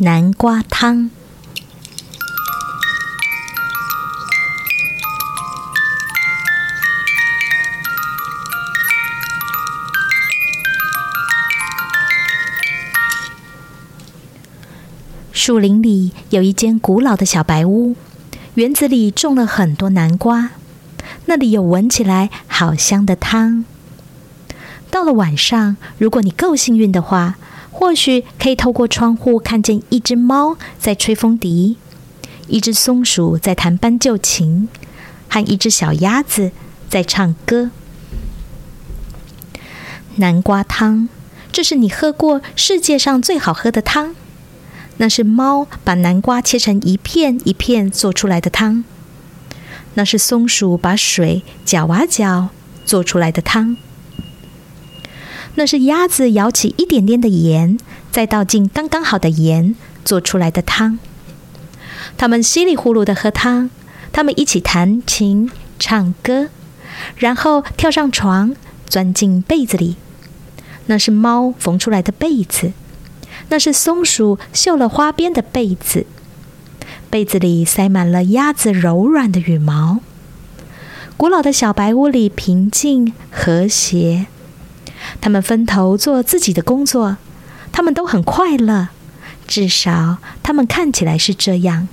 南瓜汤。树林里有一间古老的小白屋，园子里种了很多南瓜，那里有闻起来好香的汤。到了晚上，如果你够幸运的话，或许可以透过窗户看见一只猫在吹风笛，一只松鼠在弹斑鸠琴，和一只小鸭子在唱歌。南瓜汤，这是你喝过世界上最好喝的汤。那是猫把南瓜切成一片一片做出来的汤。那是松鼠把水搅啊搅做出来的汤。那是鸭子舀起一点点的盐，再倒进刚刚好的盐做出来的汤。他们稀里呼噜的喝汤，他们一起弹琴、唱歌，然后跳上床，钻进被子里。那是猫缝出来的被子，那是松鼠绣了花边的被子，被子里塞满了鸭子柔软的羽毛。古老的小白屋里平静和谐。他们分头做自己的工作，他们都很快乐，至少他们看起来是这样。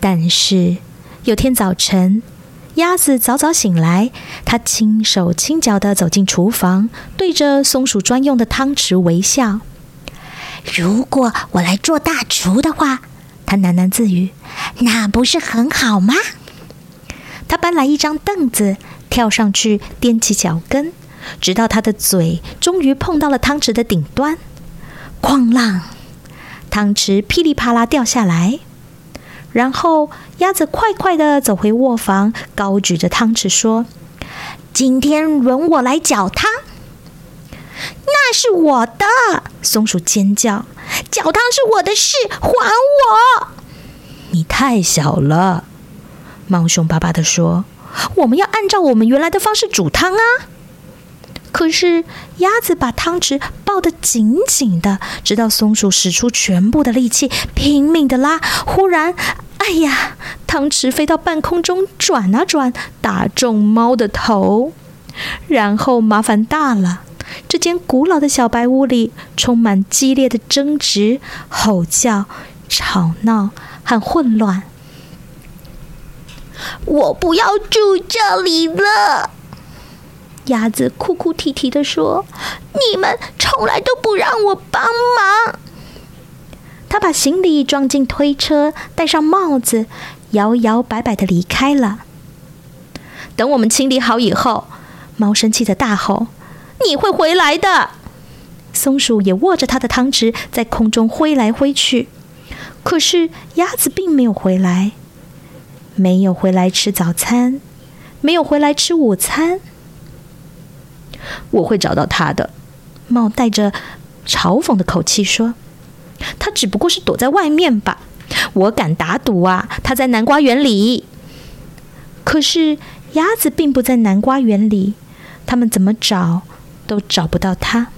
但是有天早晨，鸭子早早醒来，它轻手轻脚的走进厨房，对着松鼠专用的汤匙微笑。如果我来做大厨的话，它喃喃自语，那不是很好吗？他搬来一张凳子。跳上去，踮起脚跟，直到他的嘴终于碰到了汤匙的顶端，哐啷，汤匙噼里啪啦掉下来。然后鸭子快快的走回卧房，高举着汤匙说：“今天轮我来搅汤。”那是我的！松鼠尖叫：“搅汤是我的事，还我！”你太小了，猫凶巴巴的说。我们要按照我们原来的方式煮汤啊！可是鸭子把汤匙抱得紧紧的，直到松鼠使出全部的力气拼命的拉。忽然，哎呀，汤匙飞到半空中转啊转，打中猫的头。然后麻烦大了，这间古老的小白屋里充满激烈的争执、吼叫、吵闹和混乱。我不要住这里了，鸭子哭哭啼啼的说：“你们从来都不让我帮忙。”他把行李装进推车，戴上帽子，摇摇摆摆的离开了。等我们清理好以后，猫生气的大吼：“你会回来的！”松鼠也握着它的汤匙在空中挥来挥去，可是鸭子并没有回来。没有回来吃早餐，没有回来吃午餐。我会找到他的。猫带着嘲讽的口气说：“他只不过是躲在外面吧？我敢打赌啊，他在南瓜园里。可是鸭子并不在南瓜园里，他们怎么找都找不到他。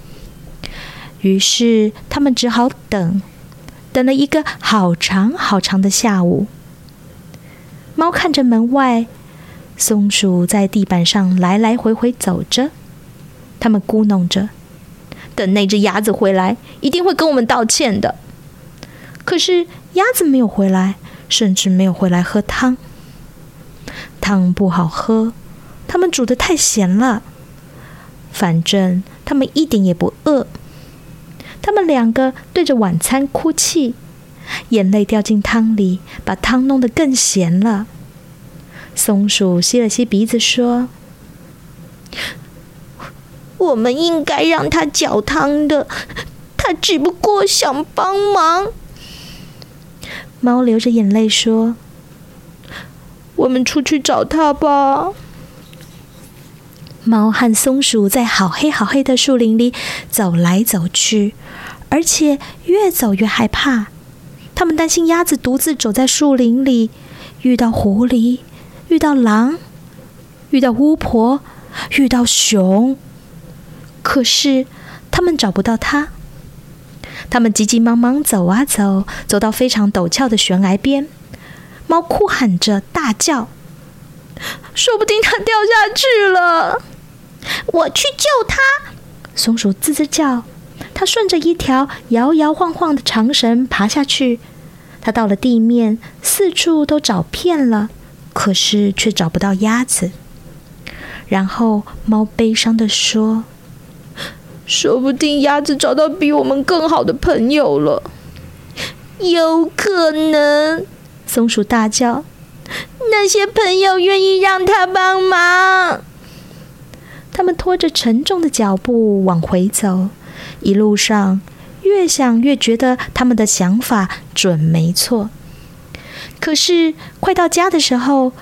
于是他们只好等，等了一个好长好长的下午。”猫看着门外，松鼠在地板上来来回回走着。他们咕哝着：“等那只鸭子回来，一定会跟我们道歉的。”可是鸭子没有回来，甚至没有回来喝汤。汤不好喝，他们煮的太咸了。反正他们一点也不饿。他们两个对着晚餐哭泣。眼泪掉进汤里，把汤弄得更咸了。松鼠吸了吸鼻子，说：“我们应该让他搅汤的，他只不过想帮忙。”猫流着眼泪说：“我们出去找他吧。”猫和松鼠在好黑好黑的树林里走来走去，而且越走越害怕。他们担心鸭子独自走在树林里，遇到狐狸，遇到狼，遇到巫婆，遇到熊。可是他们找不到它。他们急急忙忙走啊走，走到非常陡峭的悬崖边，猫哭喊着大叫：“说不定它掉下去了！我去救它！”松鼠吱吱叫，它顺着一条摇摇晃晃的长绳爬下去。它到了地面，四处都找遍了，可是却找不到鸭子。然后猫悲伤地说。说不定鸭子找到比我们更好的朋友了。有可能，松鼠大叫：“那些朋友愿意让它帮忙。”他们拖着沉重的脚步往回走，一路上越想越觉得他们的想法准没错。可是快到家的时候，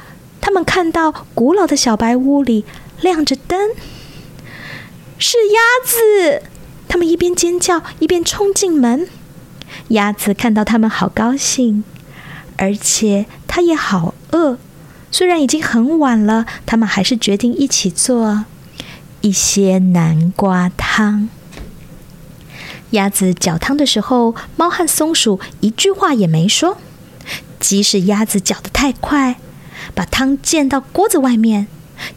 他们看到古老的小白屋里亮着灯。是鸭子！他们一边尖叫一边冲进门。鸭子看到他们，好高兴，而且它也好饿。虽然已经很晚了，他们还是决定一起做一些南瓜汤。鸭子搅汤的时候，猫和松鼠一句话也没说。即使鸭子搅得太快，把汤溅到锅子外面。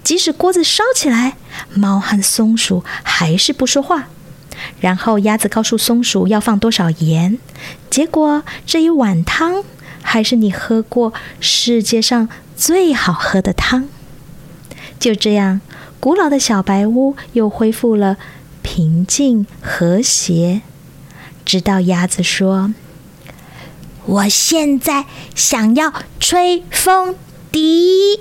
即使锅子烧起来，猫和松鼠还是不说话。然后鸭子告诉松鼠要放多少盐，结果这一碗汤还是你喝过世界上最好喝的汤。就这样，古老的小白屋又恢复了平静和谐。直到鸭子说：“我现在想要吹风笛。”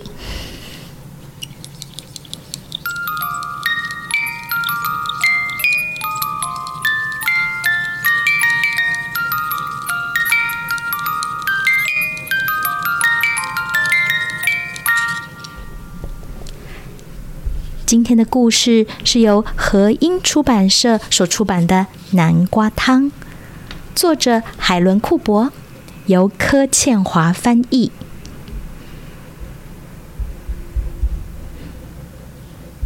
今天的故事是由和音出版社所出版的《南瓜汤》，作者海伦·库珀，由柯倩华翻译。